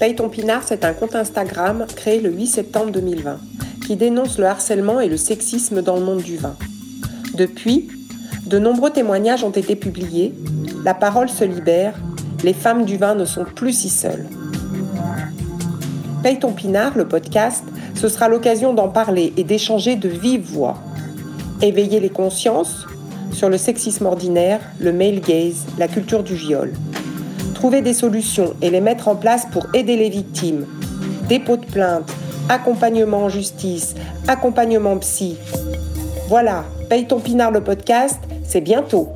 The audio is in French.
Paye ton pinard, c'est un compte Instagram créé le 8 septembre 2020 qui dénonce le harcèlement et le sexisme dans le monde du vin. Depuis, de nombreux témoignages ont été publiés, la parole se libère, les femmes du vin ne sont plus si seules. Paye ton pinard, le podcast, ce sera l'occasion d'en parler et d'échanger de vive voix. Éveiller les consciences sur le sexisme ordinaire, le male gaze, la culture du viol. Trouver des solutions et les mettre en place pour aider les victimes. Dépôt de plainte, accompagnement en justice, accompagnement psy. Voilà, Paye ton pinard le podcast, c'est bientôt.